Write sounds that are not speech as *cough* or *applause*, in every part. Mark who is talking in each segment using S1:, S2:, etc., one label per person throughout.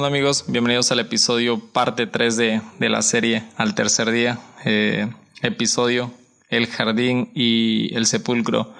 S1: onda amigos? Bienvenidos al episodio parte 3 de, de la serie Al tercer día. Eh, episodio El jardín y el sepulcro.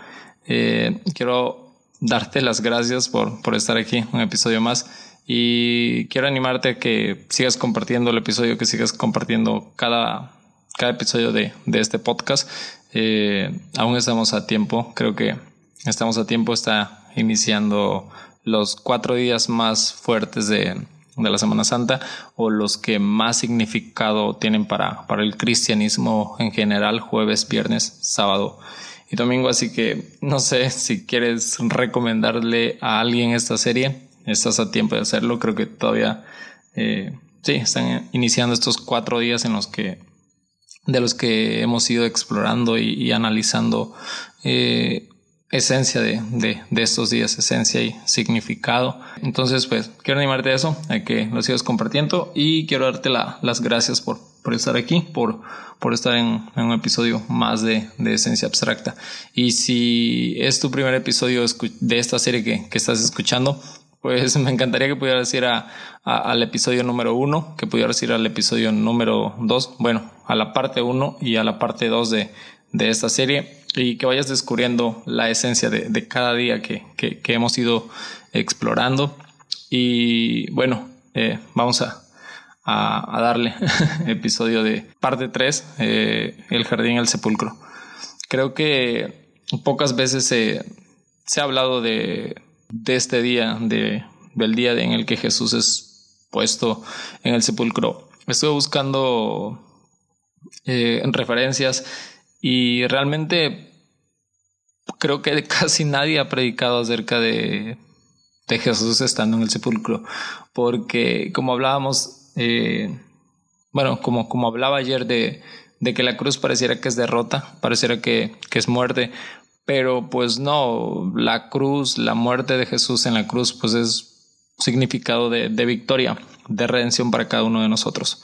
S1: Eh, quiero darte las gracias por, por estar aquí, un episodio más. Y quiero animarte a que sigas compartiendo el episodio, que sigas compartiendo cada, cada episodio de, de este podcast. Eh, aún estamos a tiempo, creo que estamos a tiempo, está iniciando los cuatro días más fuertes de, de la Semana Santa o los que más significado tienen para, para el cristianismo en general, jueves, viernes, sábado y domingo. Así que no sé si quieres recomendarle a alguien esta serie, estás a tiempo de hacerlo. Creo que todavía eh, sí, están iniciando estos cuatro días en los que de los que hemos ido explorando y, analizando eh, esencia de, de, de, estos días, esencia y significado. Entonces, pues quiero animarte a eso, a que lo sigas compartiendo y quiero darte la, las gracias por, por estar aquí, por, por estar en, un episodio más de, de, esencia abstracta. Y si es tu primer episodio de esta serie que, que estás escuchando, pues *laughs* me encantaría que pudieras ir a, al episodio número uno, que pudieras ir al episodio número dos, bueno, a la parte uno y a la parte dos de, de esta serie y que vayas descubriendo la esencia de, de cada día que, que, hemos ido explorando. Y bueno, eh, vamos a, a, darle *laughs* episodio de parte 3, eh, El jardín el sepulcro. Creo que pocas veces se, se ha hablado de, de este día, de, del día en el que Jesús es puesto en el sepulcro. Estuve buscando eh, referencias y realmente creo que *laughs* casi nadie ha predicado acerca de, de Jesús estando en el sepulcro, porque como hablábamos, eh, bueno, como, como hablaba ayer de, de que la cruz pareciera que es derrota, pareciera que, que es muerte, pero pues no, la cruz, la muerte de Jesús en la cruz, pues es significado de, de victoria, de redención para cada uno de nosotros.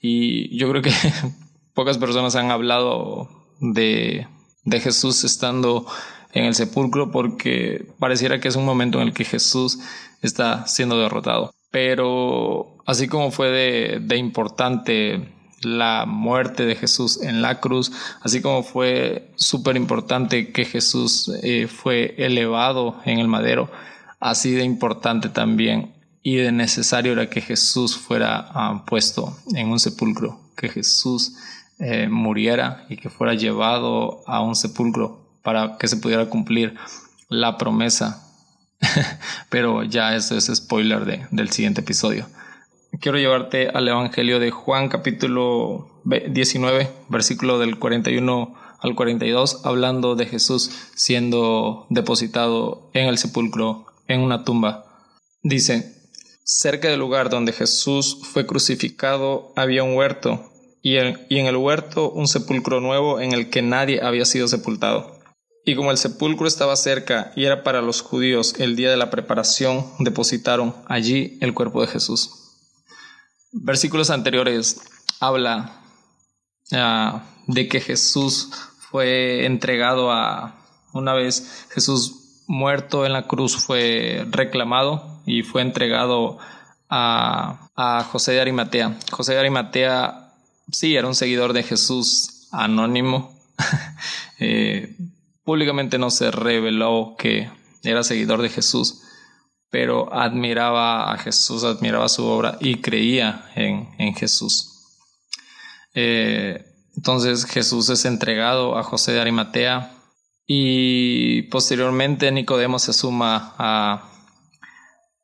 S1: Y yo creo que *laughs* pocas personas han hablado de, de Jesús estando en el sepulcro porque pareciera que es un momento en el que Jesús está siendo derrotado. Pero así como fue de, de importante la muerte de Jesús en la cruz, así como fue súper importante que Jesús eh, fue elevado en el madero, así de importante también y de necesario era que Jesús fuera uh, puesto en un sepulcro, que Jesús eh, muriera y que fuera llevado a un sepulcro para que se pudiera cumplir la promesa. *laughs* Pero ya eso es spoiler de, del siguiente episodio. Quiero llevarte al Evangelio de Juan capítulo 19, versículo del 41 al 42, hablando de Jesús siendo depositado en el sepulcro, en una tumba. Dice, cerca del lugar donde Jesús fue crucificado había un huerto y en, el huerto un sepulcro nuevo en el que nadie había sido sepultado. Y como el sepulcro estaba cerca y era para los judíos el día de la preparación, depositaron allí el cuerpo de Jesús. Versículos anteriores habla uh, de que Jesús fue entregado a, una vez Jesús muerto en la cruz fue reclamado y fue entregado a, a José de Arimatea. José de Arimatea sí, era un seguidor de Jesús anónimo. *laughs* eh, públicamente no se reveló que era seguidor de Jesús, pero admiraba a Jesús, admiraba su obra y creía en, en Jesús. Eh, entonces Jesús es entregado a José de Arimatea y posteriormente Nicodemo se suma a,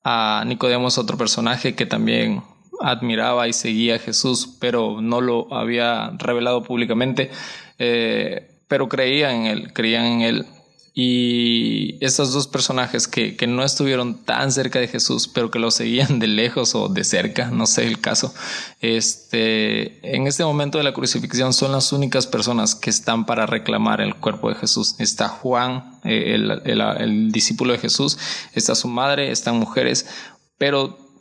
S1: a Nicodemo otro personaje que también admiraba y seguía a Jesús, pero no lo había revelado públicamente, eh, pero creía en él, creían en él. Y estos dos personajes que, que, no estuvieron tan cerca de Jesús, pero que lo seguían de lejos o de cerca, no sé el caso, este, en este momento de la crucifixión son las únicas personas que están para reclamar el cuerpo de Jesús. Está Juan, eh, el, el discípulo de Jesús, está su madre, están mujeres, pero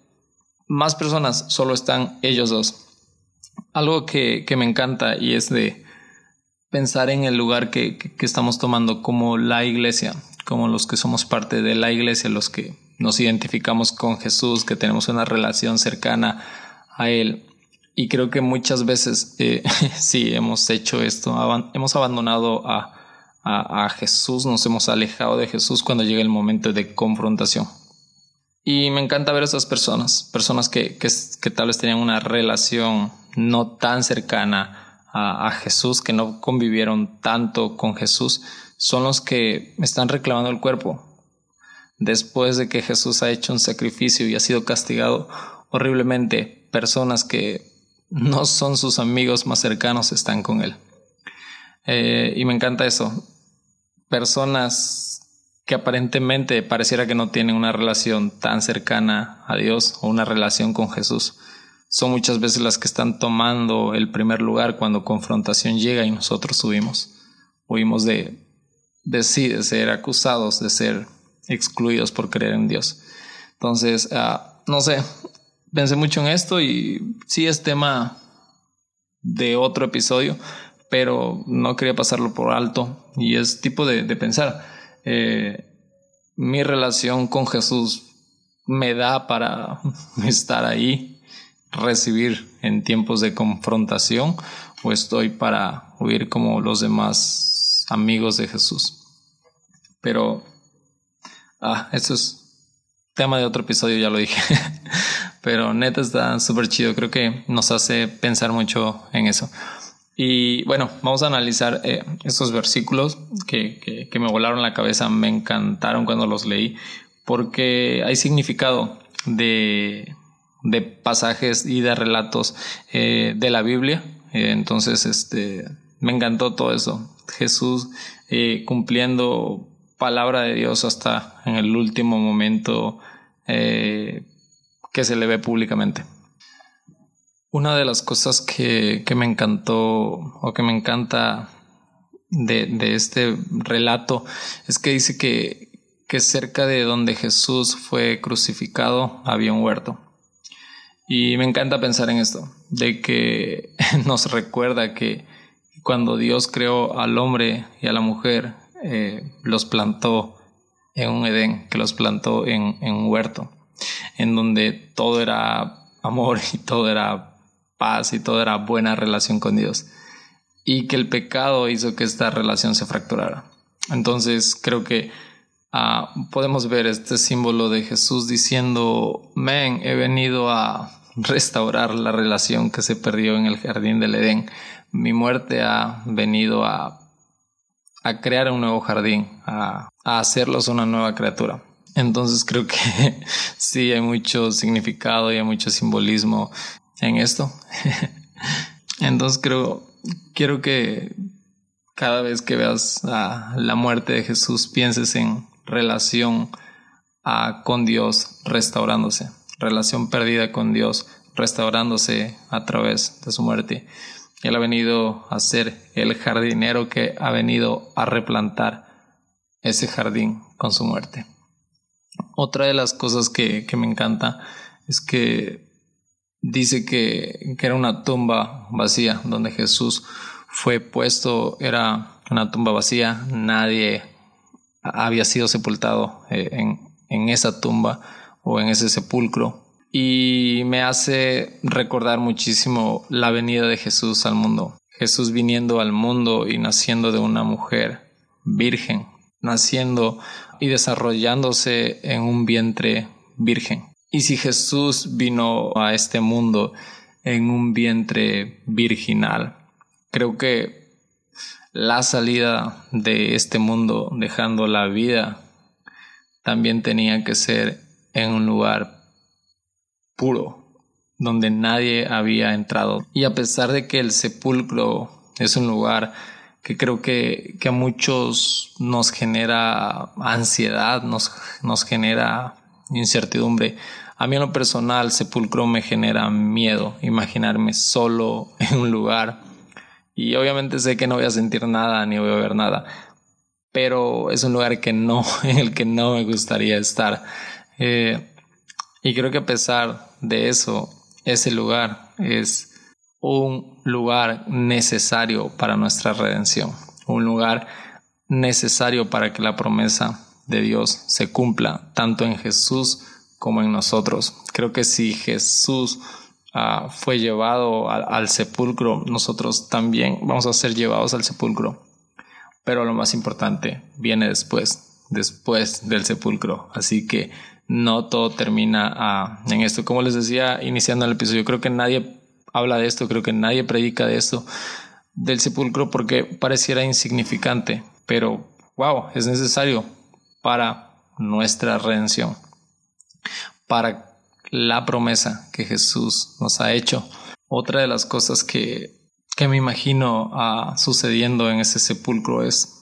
S1: más personas, solo están ellos dos. Algo que, que me encanta y es de pensar en el lugar que, que, estamos tomando como la iglesia, como los que somos parte de la iglesia, los que nos identificamos con Jesús, que tenemos una relación cercana a Él. Y creo que muchas veces eh, *laughs* sí hemos hecho esto, hemos abandonado a, a, Jesús, nos hemos alejado de Jesús cuando llega el momento de confrontación. Y me encanta ver a esas personas, personas que, que, tal vez tenían una relación no tan cercana a, a, Jesús, que no convivieron tanto con Jesús, son los que están reclamando el cuerpo. Después de que Jesús ha hecho un sacrificio y ha sido castigado horriblemente, personas que no son sus amigos más cercanos están con él. Eh, y me encanta eso. Personas que aparentemente pareciera que no tienen una relación tan cercana a Dios o una relación con Jesús, son muchas veces las que están tomando el primer lugar cuando confrontación llega y nosotros subimos. Huimos de, de ser acusados, de ser excluidos por creer en Dios. Entonces, ah, no sé, pensé mucho en esto y sí es tema de otro episodio, pero no quería pasarlo por alto y es tipo de, pensar. Eh, mi relación con Jesús me da para *laughs* estar ahí, recibir en tiempos de confrontación o estoy para huir como los demás amigos de Jesús. Pero, ah, eso es tema de otro episodio, ya lo dije. *laughs* Pero neta está súper chido, creo que nos hace pensar mucho en eso. Y bueno, vamos a analizar eh, estos versículos que, me volaron la cabeza, me encantaron cuando los leí, porque hay significado de, pasajes y de relatos eh, de la Biblia. Eh, entonces, este, me encantó todo eso. Jesús cumpliendo palabra de Dios hasta en el último momento que se le ve públicamente. Una de las cosas que, me encantó o que me encanta de, este relato es que dice que, que cerca de donde Jesús fue crucificado había un huerto. Y me encanta pensar en esto, de que *laughs* nos recuerda que cuando Dios creó al hombre y a la mujer, eh, los plantó en un Edén, que los plantó en, en un huerto, en donde todo era amor *laughs* y todo era paz y toda era buena relación con Dios. Y que el pecado hizo que esta relación se fracturara. Entonces creo que ah, podemos ver este símbolo de Jesús diciendo, men, he venido a restaurar la relación que se perdió en el jardín del Edén. Mi muerte ha venido a, a crear un nuevo jardín, a, a hacerlos una nueva criatura. Entonces creo que *laughs* sí hay mucho significado y hay mucho simbolismo en esto. *laughs* Entonces creo, quiero que cada vez que veas la muerte de Jesús pienses en relación con Dios restaurándose, relación perdida con Dios restaurándose a través de su muerte. Él ha venido a ser el jardinero que ha venido a replantar ese jardín con su muerte. Otra de las cosas que, que me encanta es que dice que, era una tumba vacía, donde Jesús fue puesto, era una tumba vacía, nadie había sido sepultado eh, en, en esa tumba o en ese sepulcro. Y me hace recordar muchísimo la venida de Jesús al mundo. Jesús viniendo al mundo y naciendo de una mujer virgen, naciendo y desarrollándose en un vientre virgen. Y si Jesús vino a este mundo en un vientre virginal, creo que la salida de este mundo, dejando la vida, también tenía que ser en un lugar puro, donde nadie había entrado. Y a pesar de que el sepulcro es un lugar que creo que, que a muchos nos genera ansiedad, nos, nos genera incertidumbre. A mí en lo personal, sepulcro me genera miedo, imaginarme solo *laughs* en un lugar. Y obviamente sé que no voy a sentir nada ni voy a ver nada. Pero es un lugar que no, *laughs* en el que no me gustaría estar. Eh, y creo que a pesar de eso, ese lugar es un lugar necesario para nuestra redención. Un lugar necesario para que la promesa de Dios se cumpla tanto en Jesús como en nosotros. Creo que si Jesús uh, fue llevado al sepulcro, nosotros también vamos a ser llevados al sepulcro. Pero lo más importante viene después, después del sepulcro. Así que no todo termina uh, en esto. Como les decía iniciando el episodio, creo que nadie habla de esto, creo que nadie predica de esto, del sepulcro, porque pareciera insignificante, pero wow, es necesario para nuestra redención, para la promesa que Jesús nos ha hecho. Otra de las cosas que, que me imagino uh, sucediendo en ese sepulcro es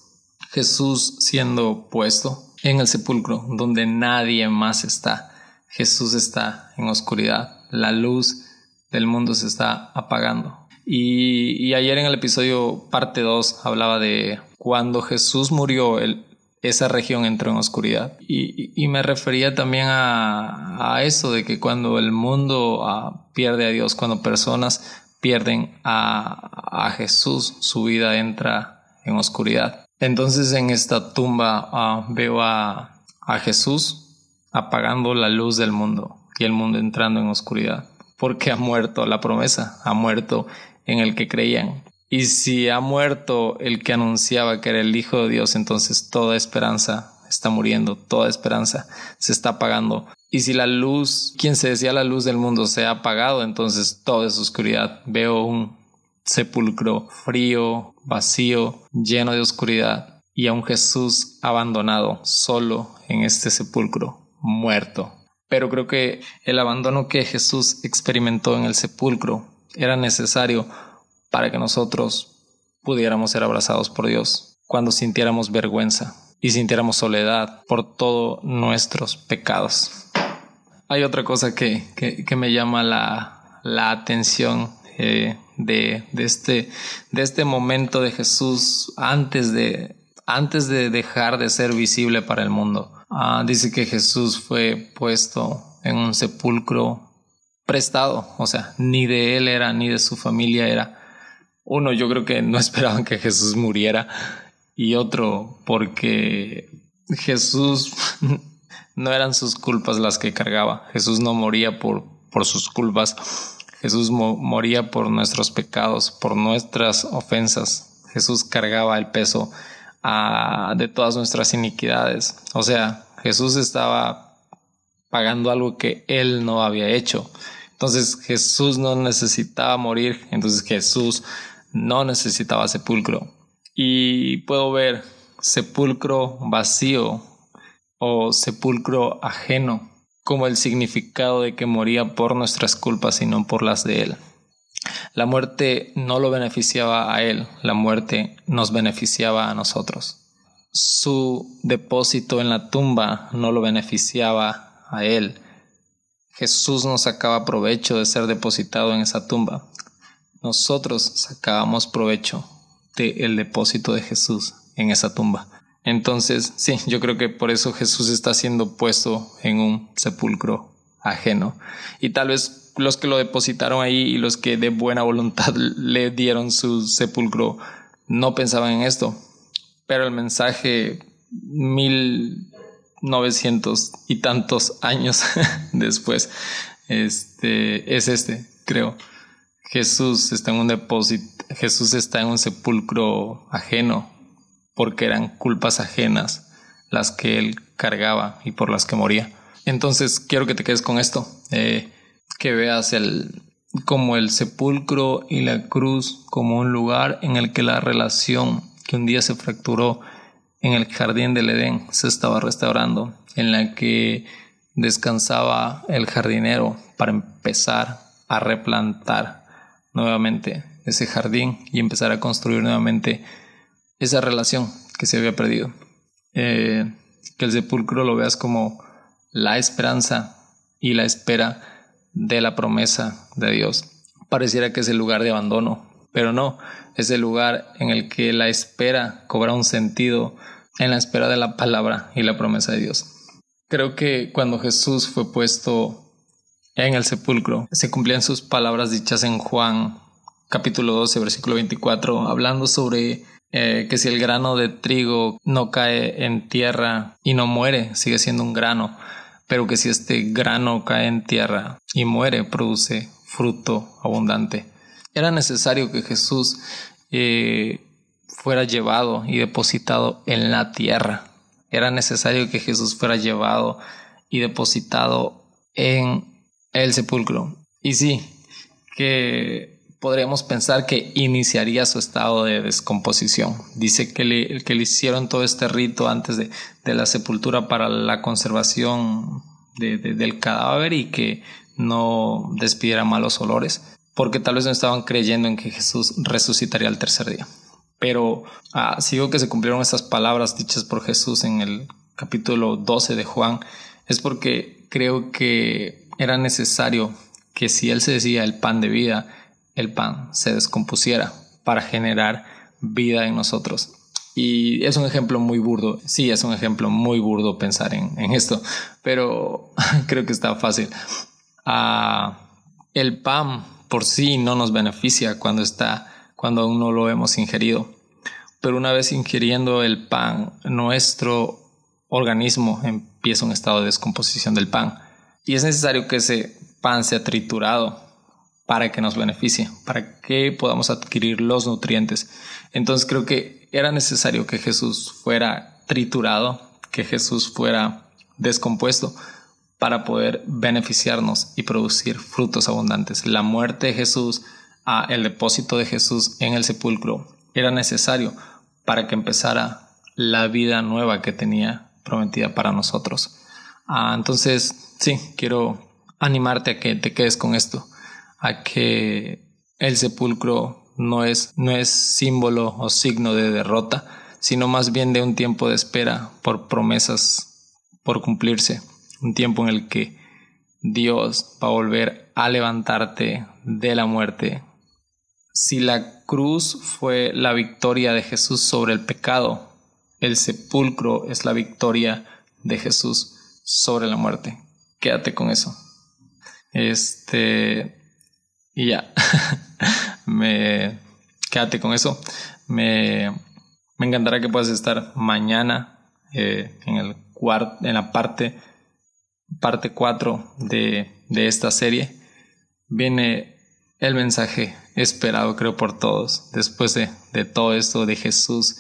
S1: Jesús siendo puesto en el sepulcro donde nadie más está. Jesús está en oscuridad. La luz del mundo se está apagando. Y, y ayer en el episodio parte 2 hablaba de cuando Jesús murió, el, esa región entró en oscuridad. Y, y me refería también a, a, eso de que cuando el mundo uh, pierde a Dios, cuando personas pierden a, a, Jesús, su vida entra en oscuridad. Entonces en esta tumba uh, veo a, a Jesús apagando la luz del mundo y el mundo entrando en oscuridad porque ha muerto la promesa, ha muerto en el que creían. Y si ha muerto el que anunciaba que era el Hijo de Dios, entonces toda esperanza está muriendo, toda esperanza se está apagando. Y si la luz, quien se decía la luz del mundo, se ha apagado, entonces toda es oscuridad. Veo un sepulcro frío, vacío, lleno de oscuridad, y a un Jesús abandonado, solo en este sepulcro, muerto, pero creo que el abandono que Jesús experimentó en el sepulcro era necesario para que nosotros pudiéramos ser abrazados por Dios cuando sintiéramos vergüenza y sintiéramos soledad por todos nuestros pecados. Hay otra cosa que, que, me llama la, la atención eh, de, de, este, de este momento de Jesús antes de, antes de dejar de ser visible para el mundo. Ah, dice que Jesús fue puesto en un sepulcro prestado, o sea, ni de él era, ni de su familia era. Uno, yo creo que no *laughs* esperaban que Jesús muriera y otro, porque Jesús *laughs* no eran sus culpas las que cargaba. Jesús no moría por, por sus culpas. Jesús moría por nuestros pecados, por nuestras ofensas. Jesús cargaba el peso de todas nuestras iniquidades. O sea, Jesús estaba pagando algo que él no había hecho. Entonces Jesús no necesitaba morir, entonces Jesús no necesitaba sepulcro. Y puedo ver sepulcro vacío o sepulcro ajeno como el significado de que moría por nuestras culpas y no por las de él. La muerte no lo beneficiaba a él, la muerte nos beneficiaba a nosotros. Su depósito en la tumba no lo beneficiaba a él. Jesús nos sacaba provecho de ser depositado en esa tumba. Nosotros sacábamos provecho del depósito de Jesús en esa tumba. Entonces, sí, yo creo que por eso Jesús está siendo puesto en un sepulcro ajeno. Y tal vez los que lo depositaron ahí y los que de buena voluntad *laughs* le dieron su sepulcro no pensaban en esto. Pero el mensaje mil novecientos y tantos *laughs* años después este, es este, creo. Jesús está en un depósito, Jesús está en un sepulcro ajeno porque eran culpas ajenas las que él cargaba y por las que moría. Entonces quiero que te quedes con esto. Eh, que veas el, como el sepulcro y la cruz como un lugar en el que la relación que un día se fracturó en el jardín del Edén se estaba restaurando, en la que descansaba el jardinero para empezar a replantar nuevamente ese jardín y empezar a construir nuevamente esa relación que se había perdido. Eh, que el sepulcro lo veas como la esperanza y la espera de la promesa de Dios. Pareciera que es el lugar de abandono, pero no, es el lugar en el que la espera cobra un sentido en la espera de la palabra y la promesa de Dios. Creo que cuando Jesús fue puesto en el sepulcro, se cumplían sus palabras dichas en Juan capítulo 12, versículo 24, hablando sobre eh, que si el grano de trigo no cae en tierra y no muere, sigue siendo un grano, pero que si este grano cae en tierra y muere, produce fruto abundante. Era necesario que Jesús eh, fuera llevado y depositado en la tierra. Era necesario que Jesús fuera llevado y depositado en el sepulcro. Y sí, que podríamos pensar que iniciaría su estado de descomposición. Dice que le, que le hicieron todo este rito antes de, la sepultura para la conservación del cadáver y que no despidiera malos olores, porque tal vez no estaban creyendo en que Jesús resucitaría al tercer día. Pero ah, sigo que se cumplieron estas palabras dichas por Jesús en el capítulo 12 de Juan, es porque creo que era necesario que si Él se decía el pan de vida, el pan se descompusiera para generar vida en nosotros. Y es un ejemplo muy burdo, sí, es un ejemplo muy burdo pensar en, esto, pero *laughs* creo que está fácil. Ah, el pan por sí no nos beneficia cuando está, cuando aún no lo hemos ingerido, pero una vez ingiriendo el pan, nuestro organismo empieza un estado de descomposición del pan y es necesario que ese pan sea triturado para que nos beneficie, para que podamos adquirir los nutrientes. Entonces creo que era necesario que Jesús fuera triturado, que Jesús fuera descompuesto para poder beneficiarnos y producir frutos abundantes. La muerte de Jesús, el depósito de Jesús en el sepulcro era necesario para que empezara la vida nueva que tenía prometida para nosotros. Ah, entonces, sí, quiero animarte a que te quedes con esto a que el sepulcro no es, no es símbolo o signo de derrota, sino más bien de un tiempo de espera por promesas por cumplirse, un tiempo en el que Dios va a volver a levantarte de la muerte. Si la cruz fue la victoria de Jesús sobre el pecado, el sepulcro es la victoria de Jesús sobre la muerte. Quédate con eso. Este, y ya, *laughs* me quédate con eso. Me, me encantará que puedas estar mañana eh, en, el en la parte parte 4 de, de esta serie. Viene el mensaje esperado, creo, por todos, después de, de todo esto de Jesús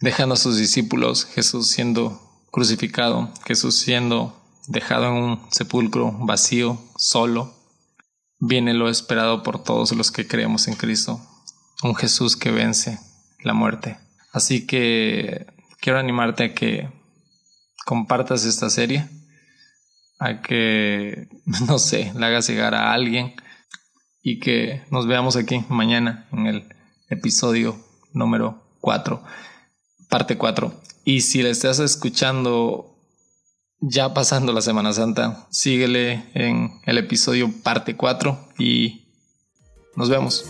S1: dejando a sus discípulos, Jesús siendo crucificado, Jesús siendo dejado en un sepulcro vacío, solo, viene lo esperado por todos los que creemos en Cristo, un Jesús que vence la muerte. Así que quiero animarte a que compartas esta serie, a que, *laughs* no sé, la hagas llegar a alguien y que nos veamos aquí mañana en el episodio número 4, parte 4. Y si le estás escuchando ya pasando la Semana Santa, síguele en el episodio parte 4 y nos vemos.